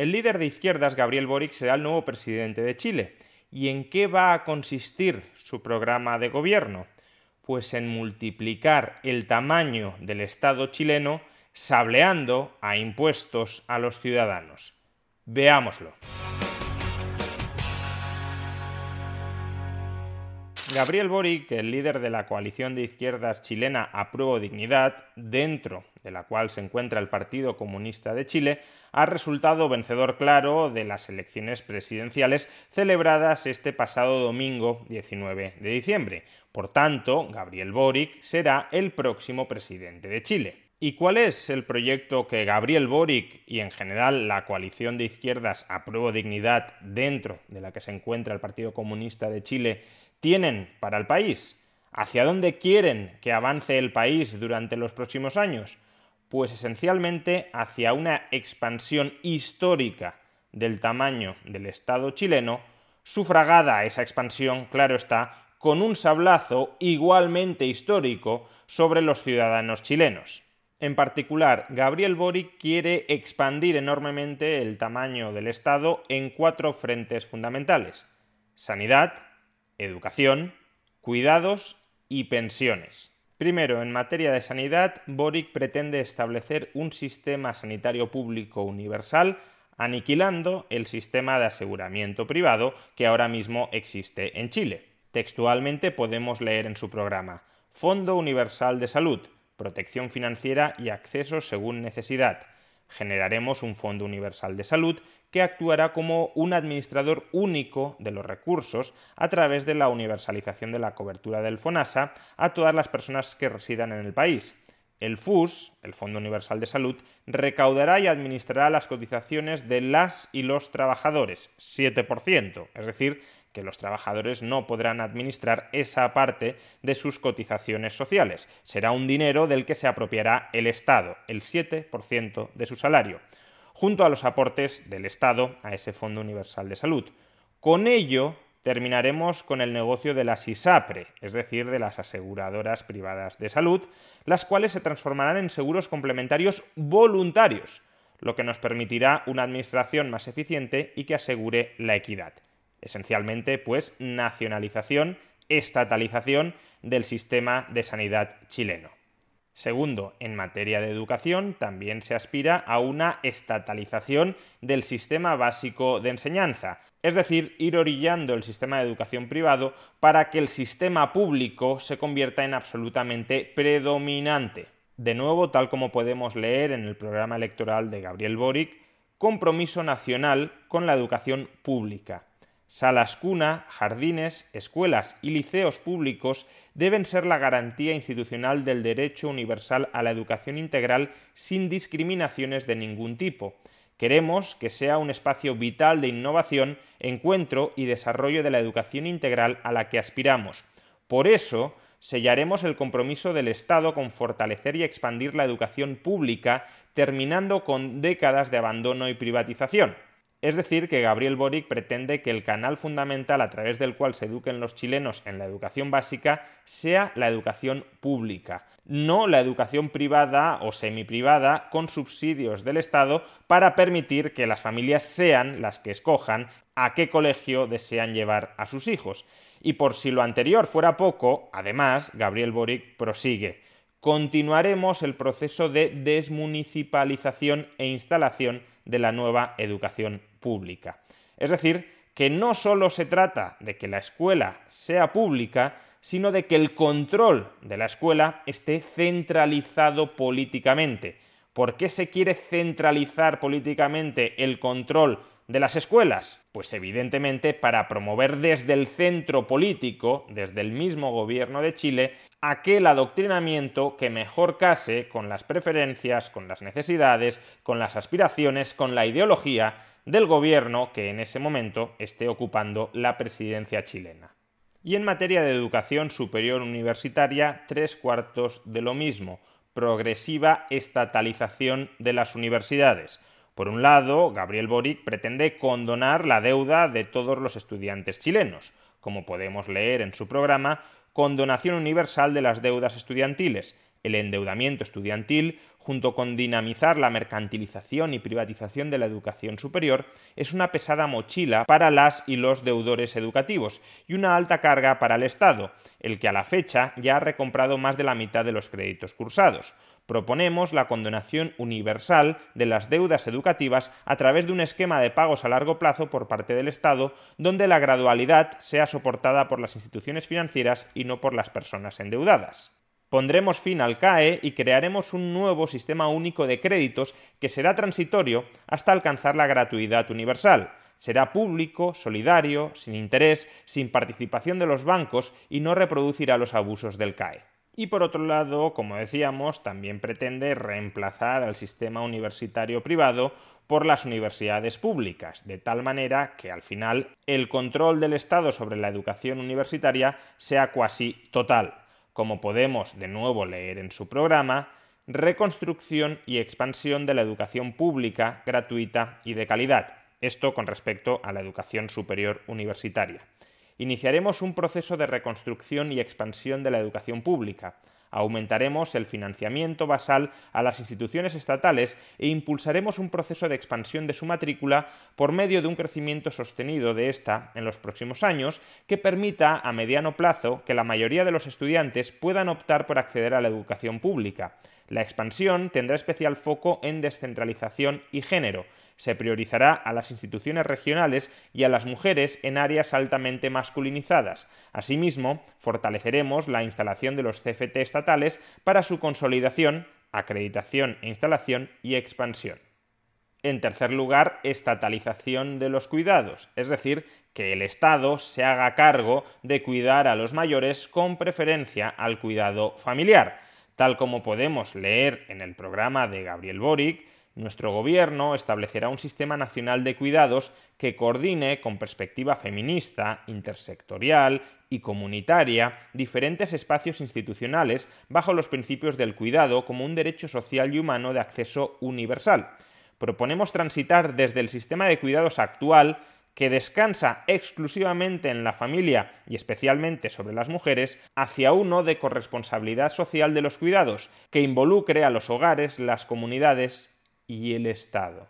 El líder de izquierdas, Gabriel Boric, será el nuevo presidente de Chile. ¿Y en qué va a consistir su programa de gobierno? Pues en multiplicar el tamaño del Estado chileno sableando a impuestos a los ciudadanos. Veámoslo. Gabriel Boric, el líder de la coalición de izquierdas chilena Apruebo Dignidad, dentro de la cual se encuentra el Partido Comunista de Chile, ha resultado vencedor claro de las elecciones presidenciales celebradas este pasado domingo 19 de diciembre. Por tanto, Gabriel Boric será el próximo presidente de Chile. ¿Y cuál es el proyecto que Gabriel Boric y en general la coalición de izquierdas Apruebo Dignidad, dentro de la que se encuentra el Partido Comunista de Chile, tienen para el país? ¿Hacia dónde quieren que avance el país durante los próximos años? Pues esencialmente hacia una expansión histórica del tamaño del Estado chileno, sufragada esa expansión, claro está, con un sablazo igualmente histórico sobre los ciudadanos chilenos. En particular, Gabriel Boric quiere expandir enormemente el tamaño del Estado en cuatro frentes fundamentales. Sanidad, educación, cuidados y pensiones. Primero, en materia de sanidad, Boric pretende establecer un sistema sanitario público universal aniquilando el sistema de aseguramiento privado que ahora mismo existe en Chile. Textualmente podemos leer en su programa Fondo Universal de Salud, protección financiera y acceso según necesidad generaremos un Fondo Universal de Salud que actuará como un administrador único de los recursos a través de la universalización de la cobertura del FONASA a todas las personas que residan en el país. El FUS, el Fondo Universal de Salud, recaudará y administrará las cotizaciones de las y los trabajadores, 7%, es decir, que los trabajadores no podrán administrar esa parte de sus cotizaciones sociales. Será un dinero del que se apropiará el Estado, el 7% de su salario, junto a los aportes del Estado a ese Fondo Universal de Salud. Con ello, terminaremos con el negocio de las ISAPRE, es decir, de las aseguradoras privadas de salud, las cuales se transformarán en seguros complementarios voluntarios, lo que nos permitirá una administración más eficiente y que asegure la equidad. Esencialmente, pues, nacionalización, estatalización del sistema de sanidad chileno. Segundo, en materia de educación también se aspira a una estatalización del sistema básico de enseñanza, es decir, ir orillando el sistema de educación privado para que el sistema público se convierta en absolutamente predominante. De nuevo, tal como podemos leer en el programa electoral de Gabriel Boric, compromiso nacional con la educación pública. Salas cuna, jardines, escuelas y liceos públicos deben ser la garantía institucional del derecho universal a la educación integral sin discriminaciones de ningún tipo. Queremos que sea un espacio vital de innovación, encuentro y desarrollo de la educación integral a la que aspiramos. Por eso, sellaremos el compromiso del Estado con fortalecer y expandir la educación pública, terminando con décadas de abandono y privatización. Es decir, que Gabriel Boric pretende que el canal fundamental a través del cual se eduquen los chilenos en la educación básica sea la educación pública, no la educación privada o semiprivada con subsidios del Estado para permitir que las familias sean las que escojan a qué colegio desean llevar a sus hijos. Y por si lo anterior fuera poco, además, Gabriel Boric prosigue. Continuaremos el proceso de desmunicipalización e instalación de la nueva educación pública. Es decir, que no solo se trata de que la escuela sea pública, sino de que el control de la escuela esté centralizado políticamente. ¿Por qué se quiere centralizar políticamente el control de las escuelas? Pues evidentemente para promover desde el centro político, desde el mismo gobierno de Chile, aquel adoctrinamiento que mejor case con las preferencias, con las necesidades, con las aspiraciones, con la ideología del gobierno que en ese momento esté ocupando la presidencia chilena. Y en materia de educación superior universitaria, tres cuartos de lo mismo, progresiva estatalización de las universidades. Por un lado, Gabriel Boric pretende condonar la deuda de todos los estudiantes chilenos, como podemos leer en su programa, condonación universal de las deudas estudiantiles, el endeudamiento estudiantil, junto con dinamizar la mercantilización y privatización de la educación superior, es una pesada mochila para las y los deudores educativos y una alta carga para el Estado, el que a la fecha ya ha recomprado más de la mitad de los créditos cursados. Proponemos la condonación universal de las deudas educativas a través de un esquema de pagos a largo plazo por parte del Estado, donde la gradualidad sea soportada por las instituciones financieras y no por las personas endeudadas. Pondremos fin al CAE y crearemos un nuevo sistema único de créditos que será transitorio hasta alcanzar la gratuidad universal. Será público, solidario, sin interés, sin participación de los bancos y no reproducirá los abusos del CAE. Y por otro lado, como decíamos, también pretende reemplazar al sistema universitario privado por las universidades públicas, de tal manera que al final el control del Estado sobre la educación universitaria sea cuasi total como podemos de nuevo leer en su programa, reconstrucción y expansión de la educación pública, gratuita y de calidad. Esto con respecto a la educación superior universitaria. Iniciaremos un proceso de reconstrucción y expansión de la educación pública, Aumentaremos el financiamiento basal a las instituciones estatales e impulsaremos un proceso de expansión de su matrícula por medio de un crecimiento sostenido de esta en los próximos años que permita a mediano plazo que la mayoría de los estudiantes puedan optar por acceder a la educación pública. La expansión tendrá especial foco en descentralización y género. Se priorizará a las instituciones regionales y a las mujeres en áreas altamente masculinizadas. Asimismo, fortaleceremos la instalación de los CFT estatales para su consolidación, acreditación e instalación y expansión. En tercer lugar, estatalización de los cuidados, es decir, que el Estado se haga cargo de cuidar a los mayores con preferencia al cuidado familiar. Tal como podemos leer en el programa de Gabriel Boric, nuestro gobierno establecerá un sistema nacional de cuidados que coordine con perspectiva feminista, intersectorial y comunitaria diferentes espacios institucionales bajo los principios del cuidado como un derecho social y humano de acceso universal. Proponemos transitar desde el sistema de cuidados actual que descansa exclusivamente en la familia y especialmente sobre las mujeres, hacia uno de corresponsabilidad social de los cuidados, que involucre a los hogares, las comunidades y el Estado.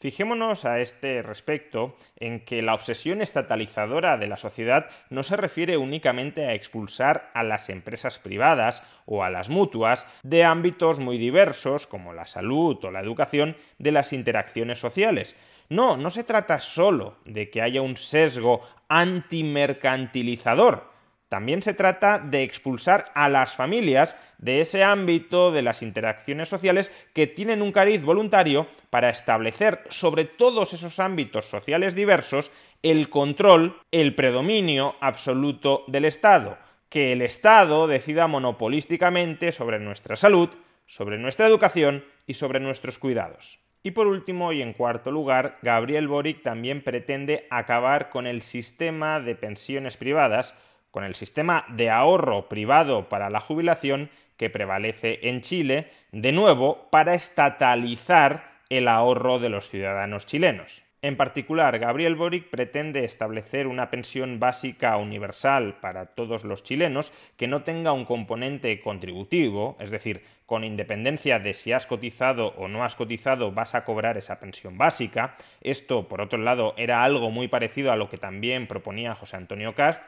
Fijémonos a este respecto en que la obsesión estatalizadora de la sociedad no se refiere únicamente a expulsar a las empresas privadas o a las mutuas de ámbitos muy diversos como la salud o la educación de las interacciones sociales, no, no se trata solo de que haya un sesgo antimercantilizador. También se trata de expulsar a las familias de ese ámbito de las interacciones sociales que tienen un cariz voluntario para establecer sobre todos esos ámbitos sociales diversos el control, el predominio absoluto del Estado. Que el Estado decida monopolísticamente sobre nuestra salud, sobre nuestra educación y sobre nuestros cuidados. Y por último y en cuarto lugar, Gabriel Boric también pretende acabar con el sistema de pensiones privadas, con el sistema de ahorro privado para la jubilación que prevalece en Chile, de nuevo para estatalizar el ahorro de los ciudadanos chilenos. En particular, Gabriel Boric pretende establecer una pensión básica universal para todos los chilenos que no tenga un componente contributivo, es decir, con independencia de si has cotizado o no has cotizado vas a cobrar esa pensión básica. Esto, por otro lado, era algo muy parecido a lo que también proponía José Antonio Cast,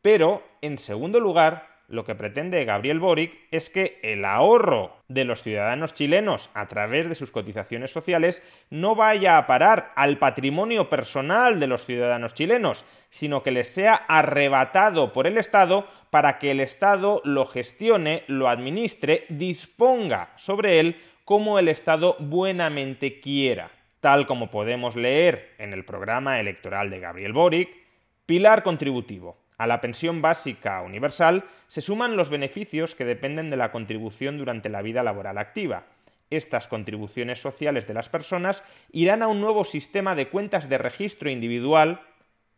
pero, en segundo lugar, lo que pretende Gabriel Boric es que el ahorro de los ciudadanos chilenos a través de sus cotizaciones sociales no vaya a parar al patrimonio personal de los ciudadanos chilenos, sino que les sea arrebatado por el Estado para que el Estado lo gestione, lo administre, disponga sobre él como el Estado buenamente quiera. Tal como podemos leer en el programa electoral de Gabriel Boric, pilar contributivo a la pensión básica universal se suman los beneficios que dependen de la contribución durante la vida laboral activa. Estas contribuciones sociales de las personas irán a un nuevo sistema de cuentas de registro individual,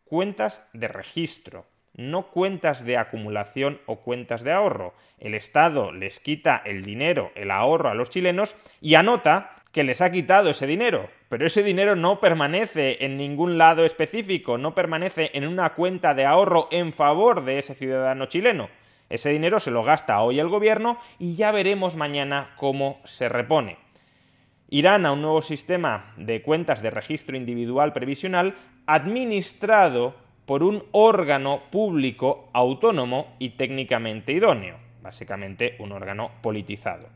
cuentas de registro, no cuentas de acumulación o cuentas de ahorro. El Estado les quita el dinero, el ahorro a los chilenos y anota que les ha quitado ese dinero, pero ese dinero no permanece en ningún lado específico, no permanece en una cuenta de ahorro en favor de ese ciudadano chileno. Ese dinero se lo gasta hoy el gobierno y ya veremos mañana cómo se repone. Irán a un nuevo sistema de cuentas de registro individual previsional administrado por un órgano público autónomo y técnicamente idóneo, básicamente un órgano politizado.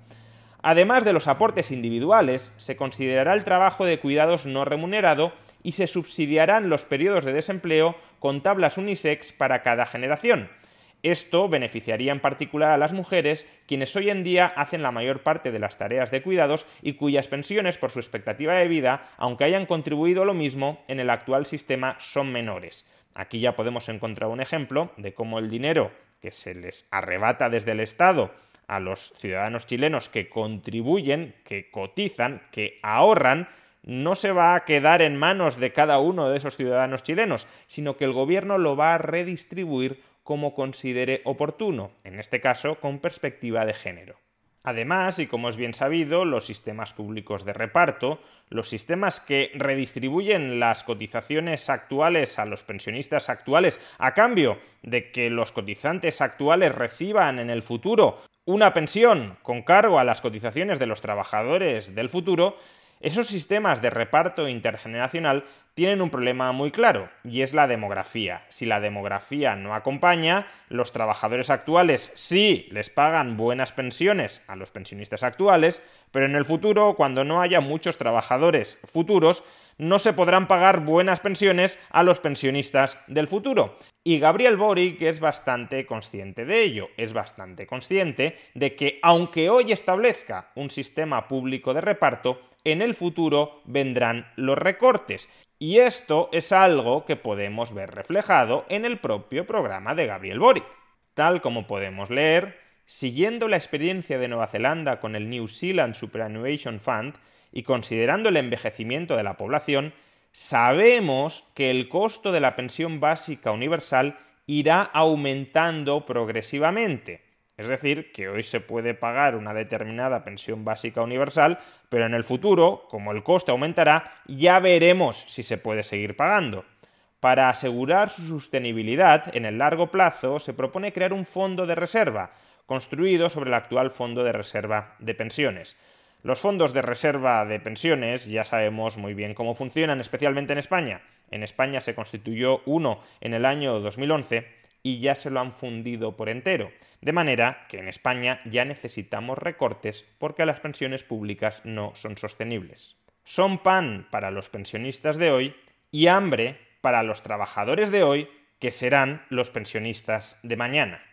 Además de los aportes individuales, se considerará el trabajo de cuidados no remunerado y se subsidiarán los periodos de desempleo con tablas unisex para cada generación. Esto beneficiaría en particular a las mujeres, quienes hoy en día hacen la mayor parte de las tareas de cuidados y cuyas pensiones por su expectativa de vida, aunque hayan contribuido lo mismo en el actual sistema, son menores. Aquí ya podemos encontrar un ejemplo de cómo el dinero que se les arrebata desde el Estado a los ciudadanos chilenos que contribuyen, que cotizan, que ahorran, no se va a quedar en manos de cada uno de esos ciudadanos chilenos, sino que el gobierno lo va a redistribuir como considere oportuno, en este caso con perspectiva de género. Además, y como es bien sabido, los sistemas públicos de reparto, los sistemas que redistribuyen las cotizaciones actuales a los pensionistas actuales a cambio de que los cotizantes actuales reciban en el futuro una pensión con cargo a las cotizaciones de los trabajadores del futuro, esos sistemas de reparto intergeneracional tienen un problema muy claro, y es la demografía. Si la demografía no acompaña, los trabajadores actuales sí les pagan buenas pensiones a los pensionistas actuales, pero en el futuro, cuando no haya muchos trabajadores futuros, no se podrán pagar buenas pensiones a los pensionistas del futuro. Y Gabriel Boric es bastante consciente de ello, es bastante consciente de que aunque hoy establezca un sistema público de reparto, en el futuro vendrán los recortes. Y esto es algo que podemos ver reflejado en el propio programa de Gabriel Boric. Tal como podemos leer, siguiendo la experiencia de Nueva Zelanda con el New Zealand Superannuation Fund, y considerando el envejecimiento de la población, sabemos que el costo de la pensión básica universal irá aumentando progresivamente. Es decir, que hoy se puede pagar una determinada pensión básica universal, pero en el futuro, como el coste aumentará, ya veremos si se puede seguir pagando. Para asegurar su sostenibilidad en el largo plazo, se propone crear un fondo de reserva, construido sobre el actual fondo de reserva de pensiones. Los fondos de reserva de pensiones ya sabemos muy bien cómo funcionan, especialmente en España. En España se constituyó uno en el año 2011 y ya se lo han fundido por entero. De manera que en España ya necesitamos recortes porque las pensiones públicas no son sostenibles. Son pan para los pensionistas de hoy y hambre para los trabajadores de hoy que serán los pensionistas de mañana.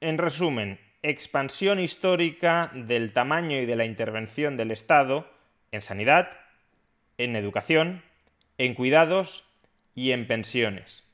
En resumen, expansión histórica del tamaño y de la intervención del Estado en sanidad, en educación, en cuidados y en pensiones.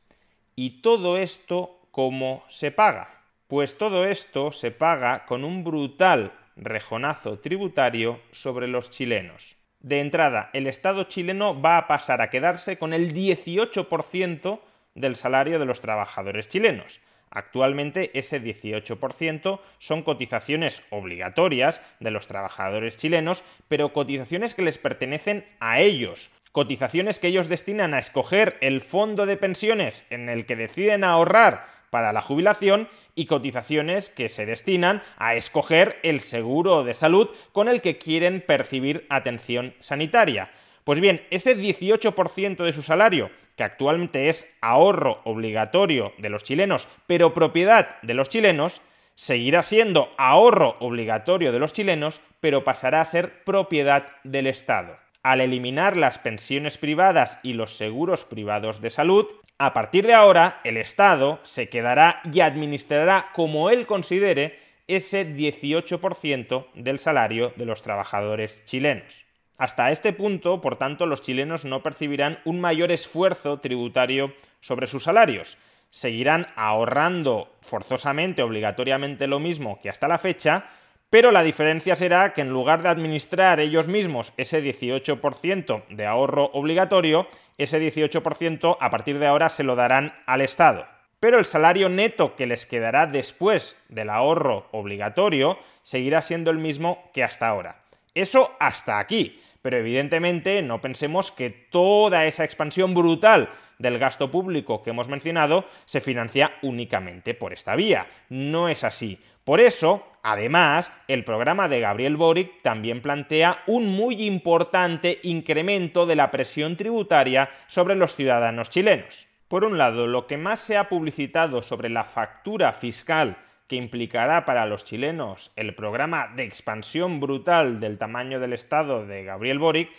¿Y todo esto cómo se paga? Pues todo esto se paga con un brutal rejonazo tributario sobre los chilenos. De entrada, el Estado chileno va a pasar a quedarse con el 18% del salario de los trabajadores chilenos. Actualmente ese 18% son cotizaciones obligatorias de los trabajadores chilenos, pero cotizaciones que les pertenecen a ellos, cotizaciones que ellos destinan a escoger el fondo de pensiones en el que deciden ahorrar para la jubilación y cotizaciones que se destinan a escoger el seguro de salud con el que quieren percibir atención sanitaria. Pues bien, ese 18% de su salario que actualmente es ahorro obligatorio de los chilenos, pero propiedad de los chilenos, Seguirá siendo ahorro obligatorio de los chilenos, pero pasará a ser propiedad del Estado. Al eliminar las pensiones privadas y los seguros privados de salud, a partir de ahora el Estado se quedará y administrará como él considere ese 18% del salario de los trabajadores chilenos. Hasta este punto, por tanto, los chilenos no percibirán un mayor esfuerzo tributario sobre sus salarios. Seguirán ahorrando forzosamente, obligatoriamente lo mismo que hasta la fecha, pero la diferencia será que en lugar de administrar ellos mismos ese 18% de ahorro obligatorio, ese 18% a partir de ahora se lo darán al Estado. Pero el salario neto que les quedará después del ahorro obligatorio seguirá siendo el mismo que hasta ahora. Eso hasta aquí pero evidentemente no pensemos que toda esa expansión brutal del gasto público que hemos mencionado se financia únicamente por esta vía. No es así. Por eso, además, el programa de Gabriel Boric también plantea un muy importante incremento de la presión tributaria sobre los ciudadanos chilenos. Por un lado, lo que más se ha publicitado sobre la factura fiscal que implicará para los chilenos el programa de expansión brutal del tamaño del Estado de Gabriel Boric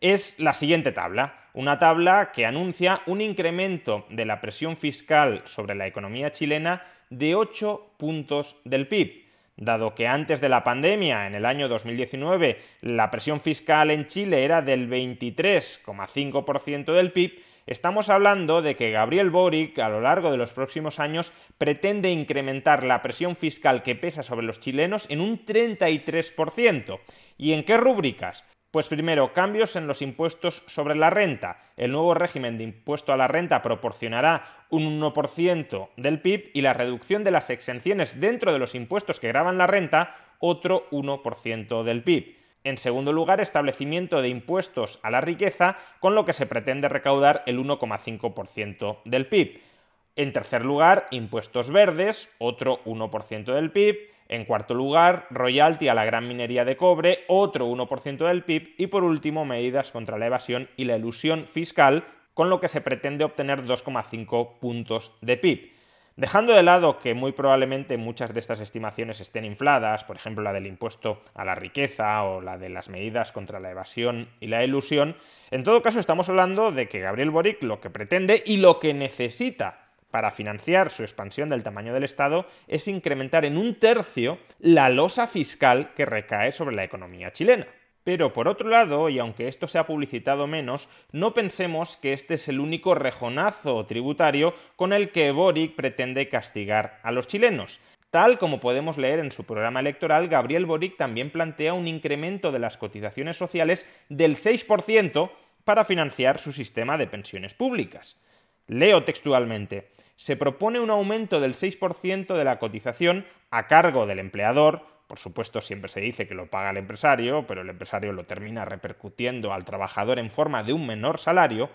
es la siguiente tabla. Una tabla que anuncia un incremento de la presión fiscal sobre la economía chilena de 8 puntos del PIB. Dado que antes de la pandemia, en el año 2019, la presión fiscal en Chile era del 23,5% del PIB, Estamos hablando de que Gabriel Boric a lo largo de los próximos años pretende incrementar la presión fiscal que pesa sobre los chilenos en un 33%. ¿Y en qué rúbricas? Pues primero, cambios en los impuestos sobre la renta. El nuevo régimen de impuesto a la renta proporcionará un 1% del PIB y la reducción de las exenciones dentro de los impuestos que graban la renta, otro 1% del PIB. En segundo lugar, establecimiento de impuestos a la riqueza, con lo que se pretende recaudar el 1,5% del PIB. En tercer lugar, impuestos verdes, otro 1% del PIB. En cuarto lugar, royalty a la gran minería de cobre, otro 1% del PIB. Y por último, medidas contra la evasión y la ilusión fiscal, con lo que se pretende obtener 2,5 puntos de PIB. Dejando de lado que muy probablemente muchas de estas estimaciones estén infladas, por ejemplo la del impuesto a la riqueza o la de las medidas contra la evasión y la ilusión, en todo caso estamos hablando de que Gabriel Boric lo que pretende y lo que necesita para financiar su expansión del tamaño del Estado es incrementar en un tercio la losa fiscal que recae sobre la economía chilena. Pero por otro lado, y aunque esto se ha publicitado menos, no pensemos que este es el único rejonazo tributario con el que Boric pretende castigar a los chilenos. Tal como podemos leer en su programa electoral, Gabriel Boric también plantea un incremento de las cotizaciones sociales del 6% para financiar su sistema de pensiones públicas. Leo textualmente, se propone un aumento del 6% de la cotización a cargo del empleador. Por supuesto, siempre se dice que lo paga el empresario, pero el empresario lo termina repercutiendo al trabajador en forma de un menor salario.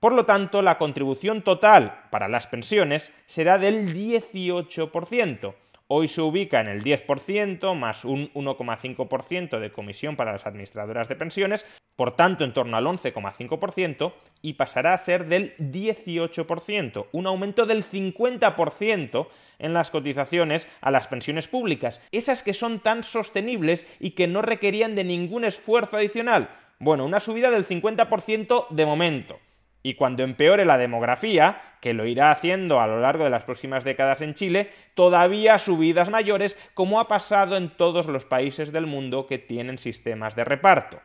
Por lo tanto, la contribución total para las pensiones será del 18%, Hoy se ubica en el 10% más un 1,5% de comisión para las administradoras de pensiones, por tanto en torno al 11,5% y pasará a ser del 18%, un aumento del 50% en las cotizaciones a las pensiones públicas, esas que son tan sostenibles y que no requerían de ningún esfuerzo adicional. Bueno, una subida del 50% de momento. Y cuando empeore la demografía, que lo irá haciendo a lo largo de las próximas décadas en Chile, todavía subidas mayores, como ha pasado en todos los países del mundo que tienen sistemas de reparto.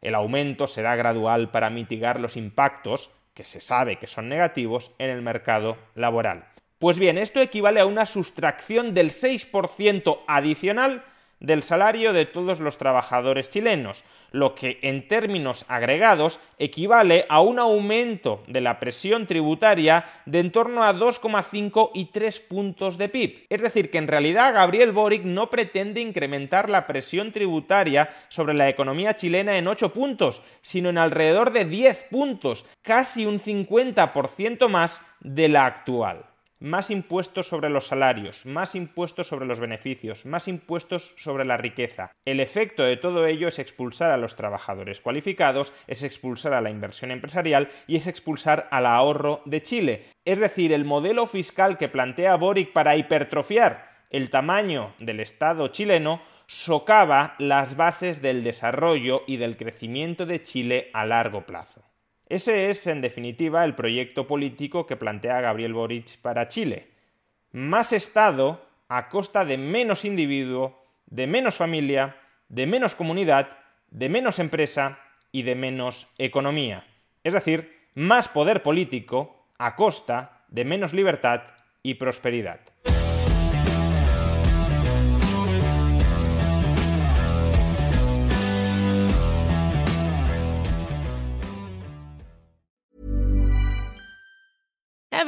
El aumento será gradual para mitigar los impactos, que se sabe que son negativos, en el mercado laboral. Pues bien, esto equivale a una sustracción del 6% adicional del salario de todos los trabajadores chilenos, lo que en términos agregados equivale a un aumento de la presión tributaria de en torno a 2,5 y 3 puntos de PIB. Es decir, que en realidad Gabriel Boric no pretende incrementar la presión tributaria sobre la economía chilena en 8 puntos, sino en alrededor de 10 puntos, casi un 50% más de la actual más impuestos sobre los salarios, más impuestos sobre los beneficios, más impuestos sobre la riqueza. El efecto de todo ello es expulsar a los trabajadores cualificados, es expulsar a la inversión empresarial y es expulsar al ahorro de Chile. Es decir, el modelo fiscal que plantea Boric para hipertrofiar el tamaño del Estado chileno socava las bases del desarrollo y del crecimiento de Chile a largo plazo. Ese es, en definitiva, el proyecto político que plantea Gabriel Boric para Chile. Más Estado a costa de menos individuo, de menos familia, de menos comunidad, de menos empresa y de menos economía. Es decir, más poder político a costa de menos libertad y prosperidad.